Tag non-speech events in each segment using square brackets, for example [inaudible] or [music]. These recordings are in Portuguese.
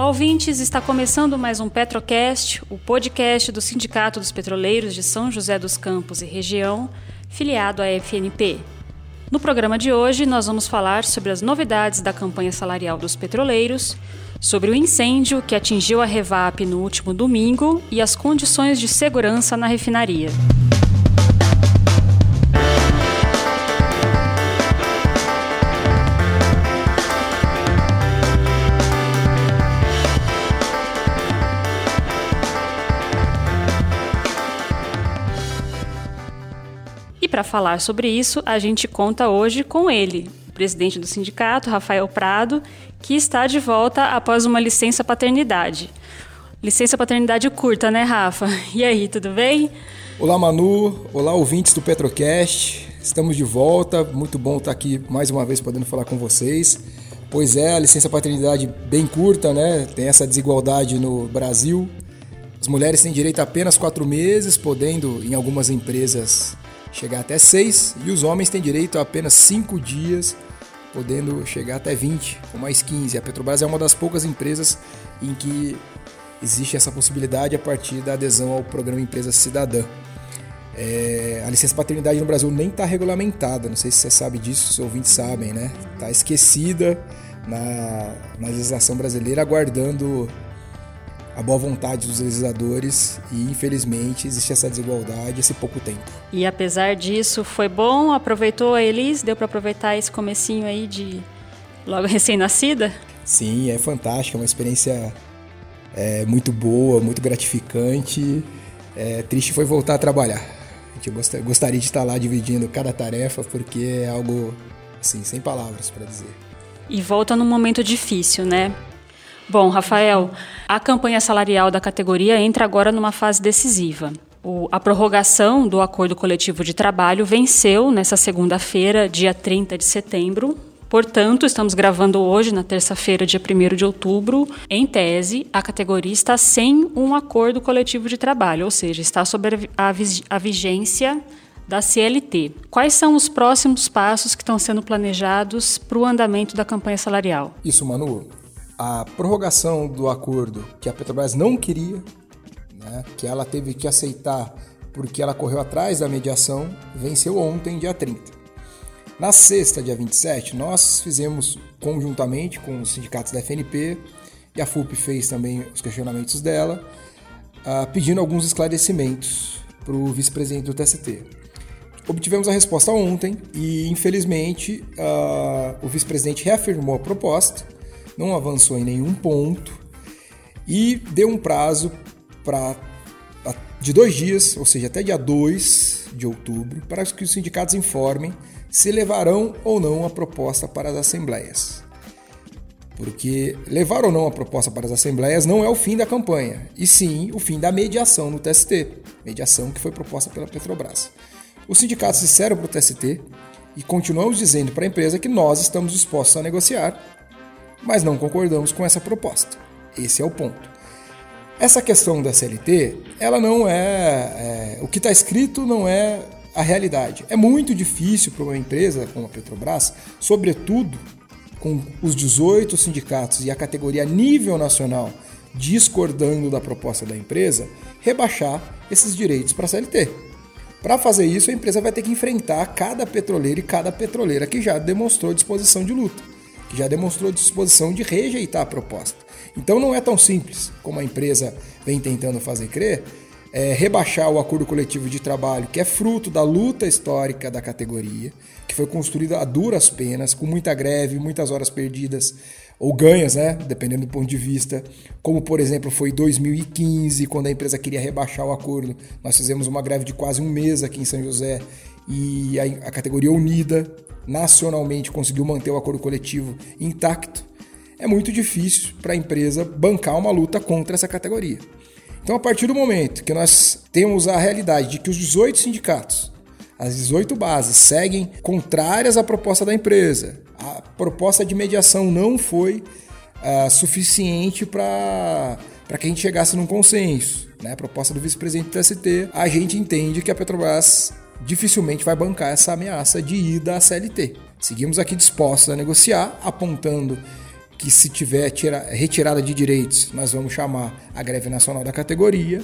Olá, ouvintes! Está começando mais um Petrocast, o podcast do Sindicato dos Petroleiros de São José dos Campos e região, filiado à FNP. No programa de hoje, nós vamos falar sobre as novidades da campanha salarial dos petroleiros, sobre o incêndio que atingiu a Revap no último domingo e as condições de segurança na refinaria. Para falar sobre isso, a gente conta hoje com ele, o presidente do sindicato, Rafael Prado, que está de volta após uma licença paternidade. Licença paternidade curta, né, Rafa? [laughs] E aí, tudo bem? Olá, Manu. Olá, ouvintes do Petrocast. Estamos de volta. Muito bom estar aqui mais uma vez podendo falar com vocês. Pois é, a licença paternidade bem curta, né? Tem essa desigualdade no Brasil. As mulheres têm direito a apenas quatro meses, podendo, em algumas empresas, chegar até 6 e os homens têm direito a apenas 5 dias, podendo chegar até 20 ou mais 15. A Petrobras é uma das poucas empresas em que existe essa possibilidade a partir da adesão ao programa Empresa Cidadã. É, a licença paternidade no Brasil nem está regulamentada, não sei se você sabe disso, os ouvintes sabem, né? Está esquecida na, na legislação brasileira, aguardando a boa vontade dos legisladores e infelizmente existe essa desigualdade esse pouco tempo. E apesar disso, foi bom, aproveitou a Elis, deu para aproveitar esse comecinho aí de logo recém-nascida? Sim, é fantástico, é uma experiência é, muito boa, muito gratificante. É, triste foi voltar a trabalhar. A gente gostaria de estar lá dividindo cada tarefa porque é algo assim, sem palavras para dizer. E volta num momento difícil, né? Bom, Rafael, a campanha salarial da categoria entra agora numa fase decisiva. O, a prorrogação do acordo coletivo de trabalho venceu nessa segunda-feira, dia 30 de setembro. Portanto, estamos gravando hoje, na terça-feira, dia 1 de outubro. Em tese, a categoria está sem um acordo coletivo de trabalho, ou seja, está sob a, a vigência da CLT. Quais são os próximos passos que estão sendo planejados para o andamento da campanha salarial? Isso, Manu a prorrogação do acordo que a Petrobras não queria, né, que ela teve que aceitar porque ela correu atrás da mediação, venceu ontem, dia 30. Na sexta, dia 27, nós fizemos conjuntamente com os sindicatos da FNP e a FUP fez também os questionamentos dela, uh, pedindo alguns esclarecimentos para o vice-presidente do TST. Obtivemos a resposta ontem e, infelizmente, uh, o vice-presidente reafirmou a proposta não avançou em nenhum ponto e deu um prazo de dois dias, ou seja, até dia 2 de outubro, para que os sindicatos informem se levarão ou não a proposta para as assembleias. Porque levar ou não a proposta para as assembleias não é o fim da campanha, e sim o fim da mediação no TST, mediação que foi proposta pela Petrobras. Os sindicatos disseram para o TST e continuamos dizendo para a empresa que nós estamos dispostos a negociar mas não concordamos com essa proposta. Esse é o ponto. Essa questão da CLT, ela não é, é o que está escrito não é a realidade. É muito difícil para uma empresa como a Petrobras, sobretudo com os 18 sindicatos e a categoria nível nacional discordando da proposta da empresa, rebaixar esses direitos para a CLT. Para fazer isso, a empresa vai ter que enfrentar cada petroleiro e cada petroleira que já demonstrou disposição de luta que já demonstrou disposição de rejeitar a proposta. Então não é tão simples como a empresa vem tentando fazer crer, é, rebaixar o acordo coletivo de trabalho, que é fruto da luta histórica da categoria, que foi construída a duras penas, com muita greve, muitas horas perdidas ou ganhas, né, dependendo do ponto de vista, como por exemplo foi 2015, quando a empresa queria rebaixar o acordo. Nós fizemos uma greve de quase um mês aqui em São José e a, a categoria unida nacionalmente conseguiu manter o acordo coletivo intacto, é muito difícil para a empresa bancar uma luta contra essa categoria. Então, a partir do momento que nós temos a realidade de que os 18 sindicatos, as 18 bases, seguem contrárias à proposta da empresa, a proposta de mediação não foi uh, suficiente para que a gente chegasse num consenso. Né? A proposta do vice-presidente do TST, a gente entende que a Petrobras dificilmente vai bancar essa ameaça de ida à CLT. Seguimos aqui dispostos a negociar, apontando que se tiver tira, retirada de direitos, nós vamos chamar a greve nacional da categoria.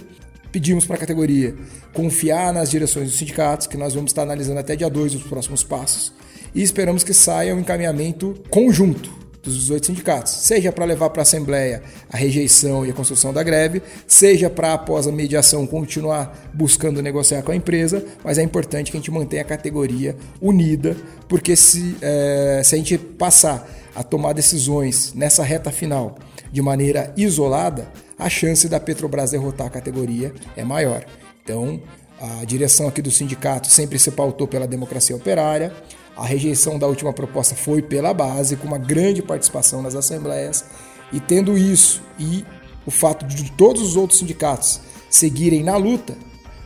Pedimos para a categoria confiar nas direções dos sindicatos, que nós vamos estar analisando até dia 2 os próximos passos. E esperamos que saia um encaminhamento conjunto dos 18 sindicatos, seja para levar para a Assembleia a rejeição e a construção da greve, seja para, após a mediação, continuar buscando negociar com a empresa, mas é importante que a gente mantenha a categoria unida, porque se, é, se a gente passar a tomar decisões nessa reta final de maneira isolada, a chance da Petrobras derrotar a categoria é maior. Então, a direção aqui do sindicato sempre se pautou pela democracia operária, a rejeição da última proposta foi pela base, com uma grande participação nas assembleias. E tendo isso e o fato de todos os outros sindicatos seguirem na luta,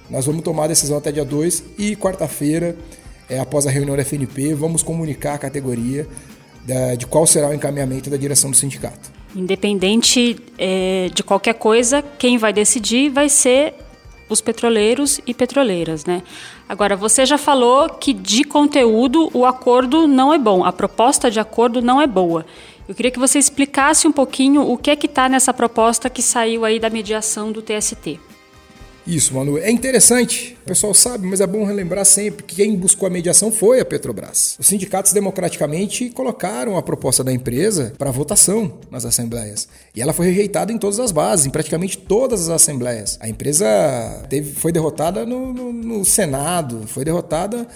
nós vamos tomar a decisão até dia 2 e quarta-feira, é, após a reunião da FNP, vamos comunicar a categoria da, de qual será o encaminhamento da direção do sindicato. Independente é, de qualquer coisa, quem vai decidir vai ser os petroleiros e petroleiras, né? Agora, você já falou que de conteúdo o acordo não é bom, a proposta de acordo não é boa. Eu queria que você explicasse um pouquinho o que é que está nessa proposta que saiu aí da mediação do TST. Isso, Manu. É interessante, pessoal sabe, mas é bom relembrar sempre que quem buscou a mediação foi a Petrobras. Os sindicatos democraticamente colocaram a proposta da empresa para votação nas assembleias. E ela foi rejeitada em todas as bases, em praticamente todas as assembleias. A empresa teve, foi derrotada no, no, no Senado, foi derrotada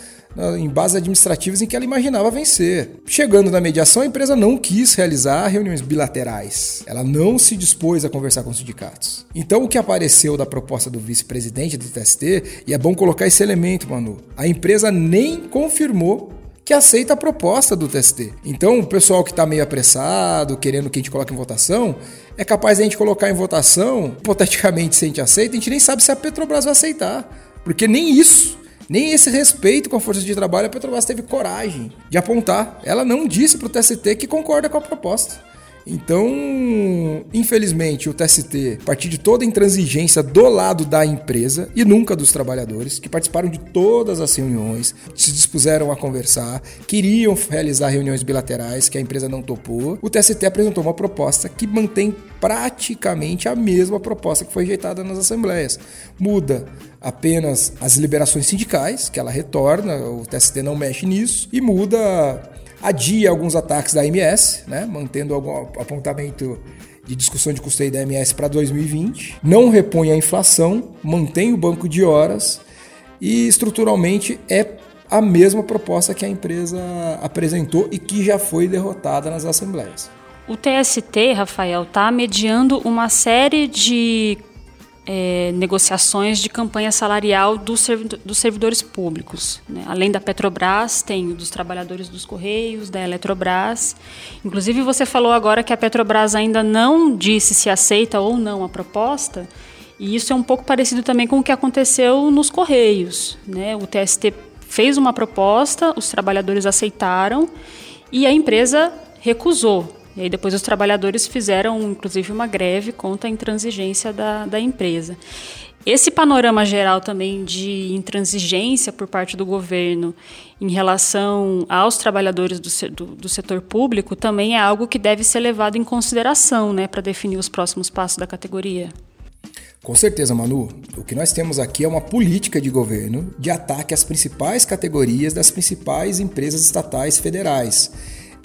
em bases administrativas em que ela imaginava vencer. Chegando na mediação, a empresa não quis realizar reuniões bilaterais. Ela não se dispôs a conversar com os sindicatos. Então, o que apareceu da proposta do vice-presidente do TST, e é bom colocar esse elemento, Manu, a empresa nem confirmou que aceita a proposta do TST. Então, o pessoal que está meio apressado, querendo que a gente coloque em votação, é capaz de a gente colocar em votação, hipoteticamente, se a gente aceita, a gente nem sabe se a Petrobras vai aceitar. Porque nem isso nem esse respeito com a força de trabalho a Petrobras teve coragem de apontar. Ela não disse para o TST que concorda com a proposta. Então, infelizmente, o TST, a partir de toda a intransigência do lado da empresa e nunca dos trabalhadores, que participaram de todas as reuniões, se dispuseram a conversar, queriam realizar reuniões bilaterais que a empresa não topou, o TST apresentou uma proposta que mantém praticamente a mesma proposta que foi rejeitada nas assembleias. Muda apenas as liberações sindicais, que ela retorna, o TST não mexe nisso, e muda adia alguns ataques da MS, né, mantendo algum apontamento de discussão de custeio da MS para 2020, não repõe a inflação, mantém o banco de horas e estruturalmente é a mesma proposta que a empresa apresentou e que já foi derrotada nas assembleias. O TST, Rafael, está mediando uma série de é, negociações de campanha salarial dos, dos servidores públicos. Né? Além da Petrobras, tem dos trabalhadores dos Correios, da Eletrobras. Inclusive, você falou agora que a Petrobras ainda não disse se aceita ou não a proposta, e isso é um pouco parecido também com o que aconteceu nos Correios. Né? O TST fez uma proposta, os trabalhadores aceitaram e a empresa recusou. E aí depois os trabalhadores fizeram, inclusive, uma greve contra a intransigência da, da empresa. Esse panorama geral também de intransigência por parte do governo em relação aos trabalhadores do, do, do setor público também é algo que deve ser levado em consideração né, para definir os próximos passos da categoria. Com certeza, Manu. O que nós temos aqui é uma política de governo de ataque às principais categorias das principais empresas estatais federais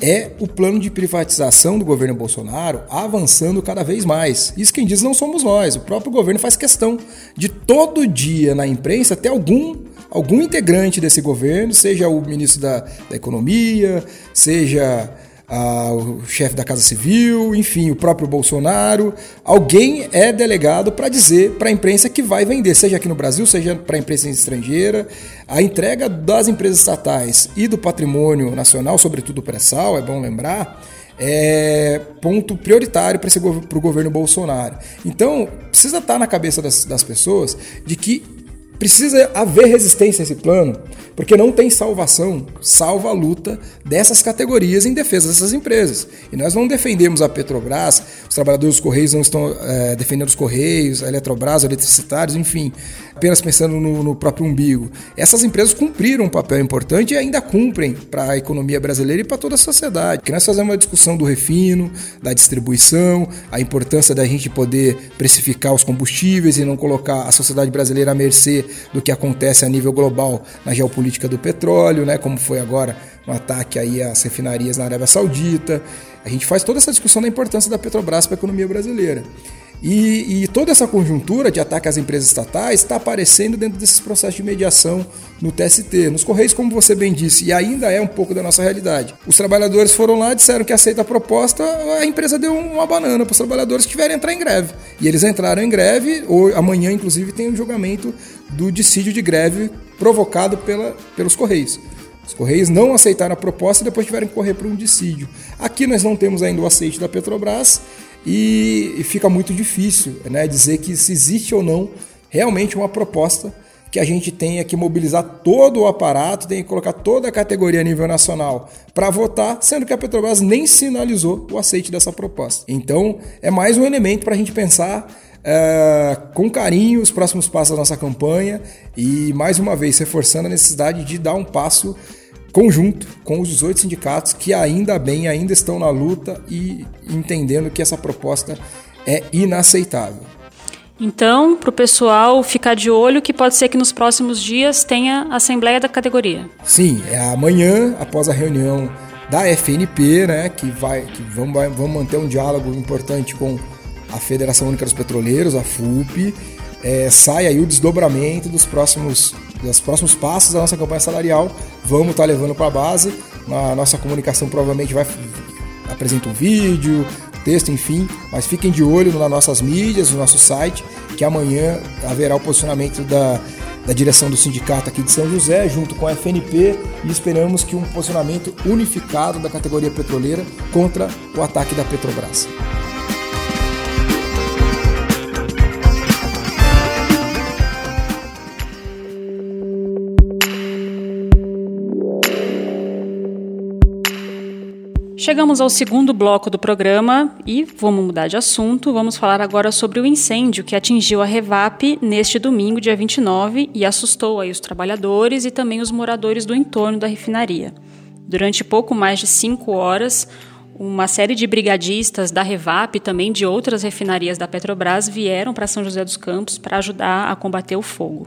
é o plano de privatização do governo Bolsonaro avançando cada vez mais. Isso quem diz não somos nós. O próprio governo faz questão de todo dia na imprensa ter algum algum integrante desse governo, seja o ministro da, da Economia, seja o chefe da Casa Civil, enfim, o próprio Bolsonaro. Alguém é delegado para dizer para a imprensa que vai vender, seja aqui no Brasil, seja para a imprensa estrangeira. A entrega das empresas estatais e do patrimônio nacional, sobretudo o pré-sal, é bom lembrar, é ponto prioritário para o governo Bolsonaro. Então, precisa estar tá na cabeça das, das pessoas de que Precisa haver resistência a esse plano, porque não tem salvação, salva a luta dessas categorias em defesa dessas empresas. E nós não defendemos a Petrobras, os trabalhadores dos Correios não estão é, defendendo os Correios, a Eletrobras, os eletricitários, enfim, apenas pensando no, no, próprio umbigo. Essas empresas cumpriram um papel importante e ainda cumprem para a economia brasileira e para toda a sociedade. Que nós fazemos uma discussão do refino, da distribuição, a importância da gente poder precificar os combustíveis e não colocar a sociedade brasileira à mercê do que acontece a nível global na geopolítica do petróleo, né, como foi agora no ataque aí às refinarias na Arábia Saudita. A gente faz toda essa discussão da importância da Petrobras para a economia brasileira. E, e, toda essa conjuntura de ataque às empresas estatais está aparecendo dentro desses processos de mediação no TST, nos Correios, como você bem disse, e ainda é um pouco da nossa realidade. Os trabalhadores foram lá, disseram que aceita a proposta, a empresa deu uma banana para os trabalhadores que tiverem entrar em greve. E eles entraram em greve, ou amanhã, inclusive, tem um julgamento do dissídio de greve provocado pela, pelos Correios. Os Correios não aceitaram a proposta e depois tiveram que correr para um dissídio. Aqui nós não temos ainda o aceite da Petrobras e, fica muito difícil né, dizer que se existe ou não realmente uma proposta que a gente tenha que mobilizar todo o aparato, tem que colocar toda a categoria a nível nacional para votar, sendo que a Petrobras nem sinalizou o aceite dessa proposta. Então, é mais um elemento para a gente pensar é, com carinho os próximos passos da nossa campanha e, mais uma vez, reforçando a necessidade de dar um passo conjunto com os 18 sindicatos que ainda bem ainda estão na luta e entendendo que essa proposta é inaceitável. Então, para o pessoal ficar de olho, que pode ser que nos próximos dias tenha assembleia da categoria. Sim, é amanhã, após a reunião da FNP, né, que vai, que vamos, vamos manter um diálogo importante com a Federação Única dos Petroleiros, a FUP, é, sai aí o desdobramento dos próximos, dos próximos passos da nossa campanha salarial. Vamos estar tá levando para a base. A nossa comunicação provavelmente vai apresentar um vídeo, texto, enfim. Mas fiquem de olho nas nossas mídias, no nosso site, que amanhã haverá o posicionamento da, da direção do sindicato aqui de São José, junto com a FNP, e esperamos que um posicionamento unificado da categoria petroleira contra o ataque da Petrobras. Chegamos ao segundo bloco do programa e vamos mudar de assunto. Vamos falar agora sobre o incêndio que atingiu a Revap neste domingo, dia 29, e assustou aí os trabalhadores e também os moradores do entorno da refinaria. Durante pouco mais de cinco horas, uma série de brigadistas da Revap e também de outras refinarias da Petrobras vieram para São José dos Campos para ajudar a combater o fogo.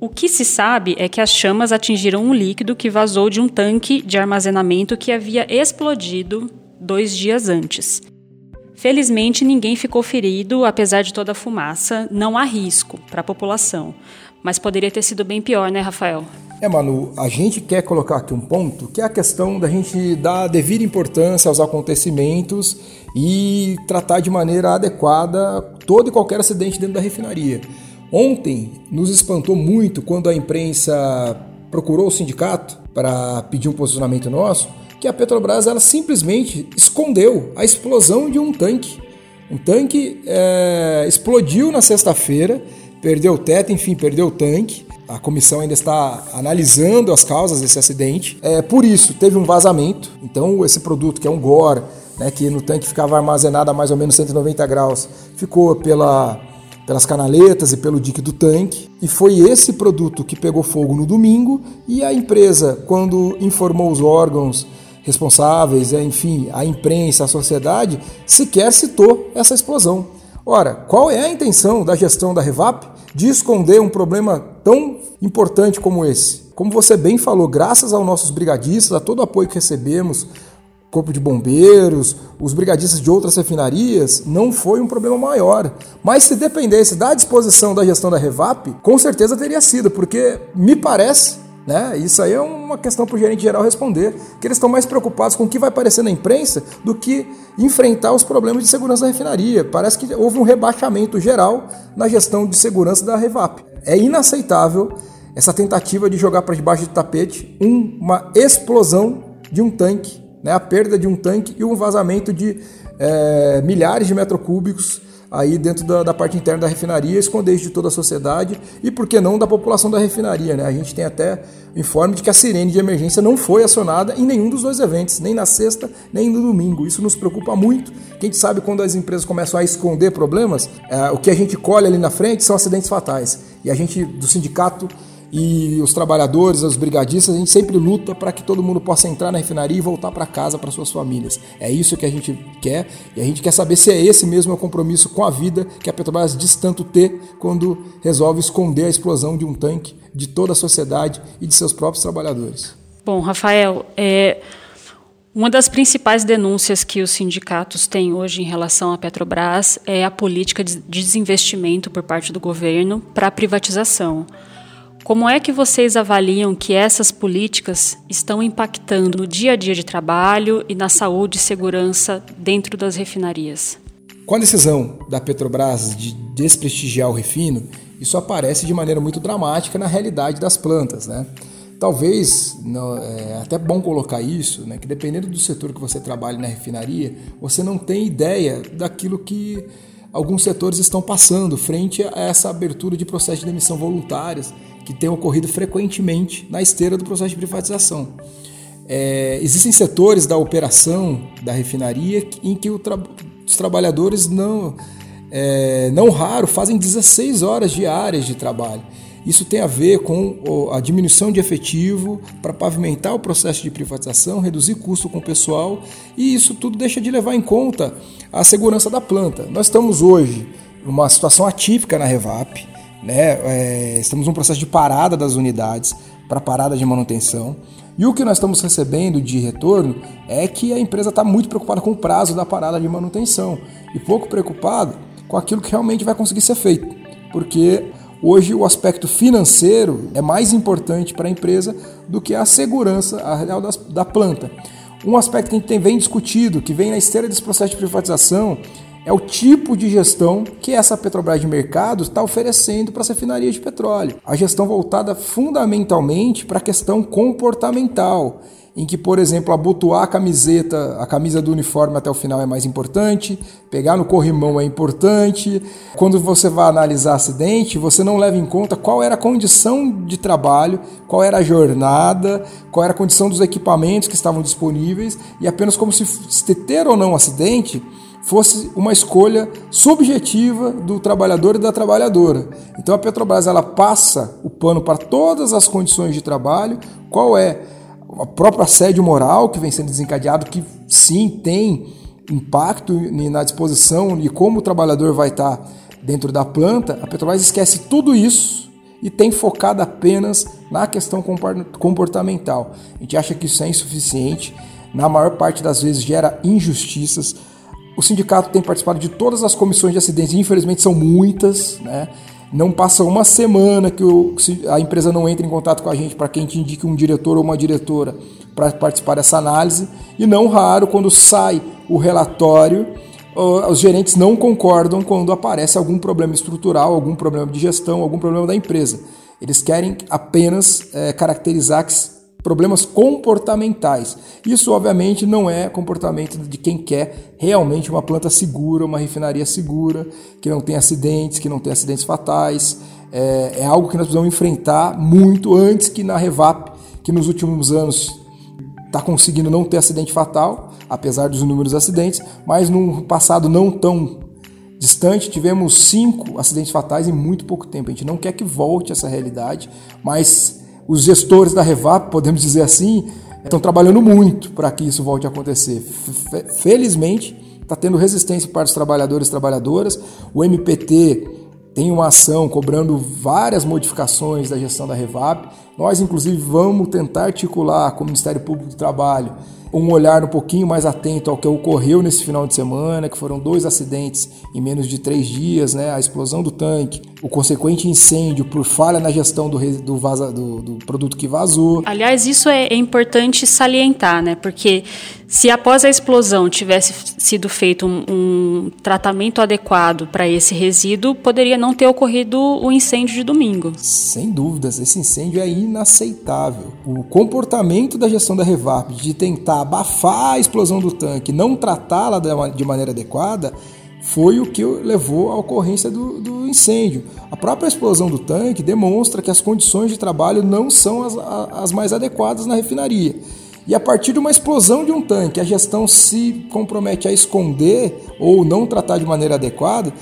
O que se sabe é que as chamas atingiram um líquido que vazou de um tanque de armazenamento que havia explodido dois dias antes. Felizmente, ninguém ficou ferido, apesar de toda a fumaça. Não há risco para a população. Mas poderia ter sido bem pior, né, Rafael? É, Manu, a gente quer colocar aqui um ponto que é a questão da gente dar devida importância aos acontecimentos e tratar de maneira adequada todo e qualquer acidente dentro da refinaria. Ontem nos espantou muito quando a imprensa procurou o sindicato para pedir um posicionamento nosso, que a Petrobras ela simplesmente escondeu a explosão de um tanque. Um tanque é, explodiu na sexta-feira, perdeu o teto, enfim, perdeu o tanque. A comissão ainda está analisando as causas desse acidente. É, por isso, teve um vazamento. Então, esse produto, que é um GOR, né, que no tanque ficava armazenado a mais ou menos 190 graus, ficou pela pelas canaletas e pelo dique do tanque. E foi esse produto que pegou fogo no domingo e a empresa, quando informou os órgãos responsáveis, é, enfim, a imprensa, a sociedade, sequer citou essa explosão. Ora, qual é a intenção da gestão da Revap de esconder um problema tão importante como esse? Como você bem falou, graças aos nossos brigadistas, a todo o apoio que recebemos, Corpo de Bombeiros, os brigadistas de outras refinarias, não foi um problema maior. Mas se dependesse da disposição da gestão da Revap, com certeza teria sido, porque me parece né? Isso aí é uma questão para o gerente geral responder, que eles estão mais preocupados com o que vai aparecer na imprensa do que enfrentar os problemas de segurança da refinaria. Parece que houve um rebaixamento geral na gestão de segurança da Revap. É inaceitável essa tentativa de jogar para debaixo do tapete uma explosão de um tanque né, a perda de um tanque e um vazamento de é, milhares de metros cúbicos aí dentro da, da, parte interna da refinaria, esconder de toda a sociedade e, por que não, da população da refinaria. Né? A gente tem até informe de que a sirene de emergência não foi acionada em nenhum dos dois eventos, nem na sexta, nem no domingo. Isso nos preocupa muito. Quem sabe quando as empresas começam a esconder problemas, é, o que a gente colhe ali na frente são acidentes fatais. E a gente, do sindicato, e os trabalhadores, os brigadistas, a gente sempre luta para que todo mundo possa entrar na refinaria e voltar para casa, para suas famílias. É isso que a gente quer e a gente quer saber se é esse mesmo o compromisso com a vida que a Petrobras diz tanto ter quando resolve esconder a explosão de um tanque de toda a sociedade e de seus próprios trabalhadores. Bom, Rafael, é, uma das principais denúncias que os sindicatos têm hoje em relação à Petrobras é a política de desinvestimento por parte do governo para a privatização. Como é que vocês avaliam que essas políticas estão impactando no dia a dia de trabalho e na saúde e segurança dentro das refinarias? Com a decisão da Petrobras de desprestigiar o refino, isso aparece de maneira muito dramática na realidade das plantas, né? Talvez, não, é até bom colocar isso, né, que dependendo do setor que você trabalha na refinaria, você não tem ideia daquilo que alguns setores estão passando frente a essa abertura de processos de demissão voluntárias que tem ocorrido frequentemente na esteira do processo de privatização. É, existem setores da operação da refinaria em que tra os trabalhadores não, é, não raro fazem 16 horas diárias de trabalho. Isso tem a ver com a diminuição de efetivo para pavimentar o processo de privatização, reduzir custo com o pessoal e isso tudo deixa de levar em conta a segurança da planta. Nós estamos hoje numa situação atípica na Revap, né? É, estamos num processo de parada das unidades para parada de manutenção. E o que nós estamos recebendo de retorno é que a empresa está muito preocupada com o prazo da parada de manutenção e pouco preocupada com aquilo que realmente vai conseguir ser feito. Porque hoje o aspecto financeiro é mais importante para a empresa do que a segurança a real da planta. Um aspecto que a gente tem, vem discutido, que vem na esteira desse processo de privatização, é o tipo de gestão que essa Petrobras de mercado está oferecendo para as refinarias de petróleo. A gestão voltada fundamentalmente para a questão comportamental, em que, por exemplo, abotoar a camiseta, a camisa do uniforme até o final é mais importante, pegar no corrimão é importante. Quando você vai analisar acidente, você não leva em conta qual era a condição de trabalho, qual era a jornada, qual era a condição dos equipamentos que estavam disponíveis e apenas como se ter ou não acidente fosse uma escolha subjetiva do trabalhador e da trabalhadora. Então a Petrobras ela passa o pano para todas as condições de trabalho, qual é a própria assédio moral que vem sendo desencadeado, que sim tem impacto na disposição e como o trabalhador vai estar dentro da planta, a Petrobras esquece tudo isso e tem focado apenas na questão comportamental. A gente acha que isso é insuficiente, na maior parte das vezes gera injustiças, o sindicato tem participado de todas as comissões de acidentes, infelizmente são muitas, né? Não passa uma semana que o, a empresa não entra em contato com a gente para que a gente indique um diretor ou uma diretora para participar dessa análise. E não raro, quando sai o relatório, os gerentes não concordam quando aparece algum problema estrutural, algum problema de gestão, algum problema da empresa. Eles querem apenas é, caracterizar que problemas comportamentais. Isso, obviamente, não é comportamento de quem quer realmente uma planta segura, uma refinaria segura, que não tem acidentes, que não tem acidentes fatais. É, é algo que nós precisamos enfrentar muito antes que na Revap, que nos últimos anos está conseguindo não ter acidente fatal, apesar dos inúmeros acidentes, mas num passado não tão distante tivemos cinco acidentes fatais em muito pouco tempo. A gente não quer que volte essa realidade, mas os gestores da Revap, podemos dizer assim, estão trabalhando muito para que isso volte a acontecer. Felizmente, está tendo resistência para os trabalhadores e trabalhadoras. O MPT tem uma ação cobrando várias modificações da gestão da Revap. Nós, inclusive, vamos tentar articular com o Ministério Público do Trabalho um olhar um pouquinho mais atento ao que ocorreu nesse final de semana, que foram dois acidentes em menos de três dias, né? A explosão do tanque, o consequente incêndio por falha na gestão do, do, vaza, do, do produto que vazou. Aliás, isso é, é importante salientar, né? Porque se após a explosão tivesse sido feito um, um tratamento adequado para esse resíduo, poderia não ter ocorrido o incêndio de domingo. Sem dúvidas, esse incêndio é inaceitável. O comportamento da gestão da Revap de tentar abafar a explosão do tanque, não tratá-la de maneira adequada, foi o que levou à ocorrência do, do, incêndio. A própria explosão do tanque demonstra que as condições de trabalho não são as, as mais adequadas na refinaria. E a partir de uma explosão de um tanque, a gestão se compromete a esconder ou não tratar de maneira adequada,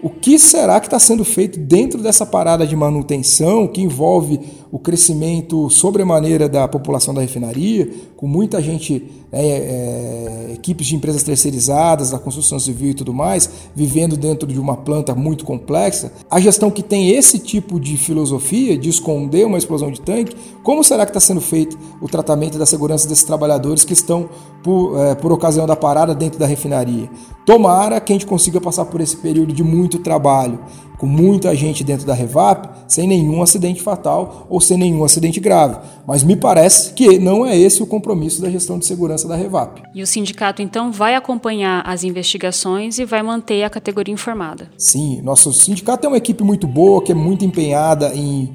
o que será que está sendo feito dentro dessa parada de manutenção que envolve o crescimento sobremaneira da população da refinaria, com muita gente, né, é, equipes de empresas terceirizadas, da construção civil e tudo mais, vivendo dentro de uma planta muito complexa? A gestão que tem esse tipo de filosofia de esconder uma explosão de tanque, como será que está sendo feito o tratamento da segurança desses trabalhadores que estão por, é, por ocasião da parada dentro da refinaria? Tomara que a gente consiga passar por esse período de muito trabalho, com muita gente dentro da Revap, sem nenhum acidente fatal ou sem nenhum acidente grave. Mas me parece que não é esse o compromisso da gestão de segurança da Revap. E o sindicato então vai acompanhar as investigações e vai manter a categoria informada. Sim, nosso sindicato é uma equipe muito boa, que é muito empenhada em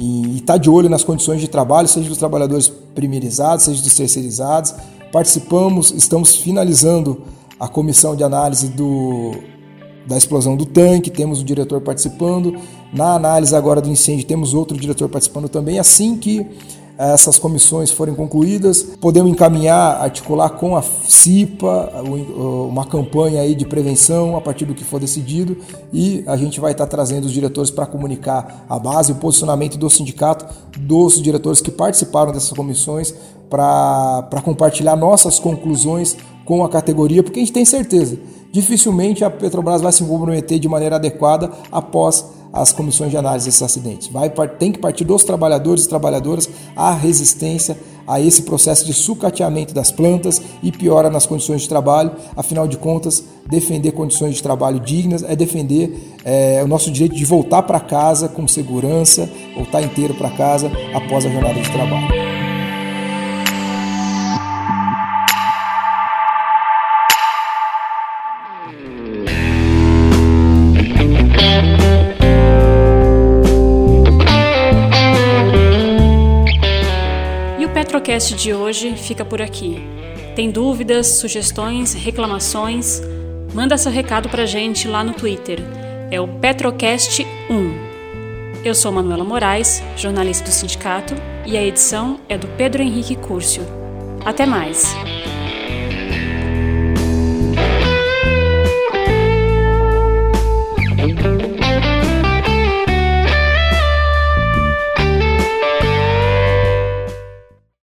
e está de olho nas condições de trabalho, seja dos trabalhadores primerizados, seja dos terceirizados. Participamos, estamos finalizando a comissão de análise do, da explosão do tanque, temos o diretor participando. Na análise agora do incêndio, temos outro diretor participando também. Assim que essas comissões forem concluídas, podemos encaminhar, articular com a CIPA uma campanha aí de prevenção a partir do que for decidido e a gente vai estar trazendo os diretores para comunicar a base, o posicionamento do sindicato, dos diretores que participaram dessas comissões para compartilhar nossas conclusões com a categoria, porque a gente tem certeza, dificilmente a Petrobras vai se comprometer de maneira adequada após as comissões de análise desses acidentes. Vai, tem que partir dos trabalhadores e trabalhadoras a resistência a esse processo de sucateamento das plantas e piora nas condições de trabalho. Afinal de contas, defender condições de trabalho dignas é defender é, o nosso direito de voltar para casa com segurança, voltar inteiro para casa após a jornada de trabalho. Podcast de hoje fica por aqui. Tem dúvidas, sugestões, reclamações? Manda seu recado pra gente lá no Twitter. É o Petrocast 1. Eu sou Manuela Moraes, jornalista do sindicato, e a edição é do Pedro Henrique Curcio. Até mais!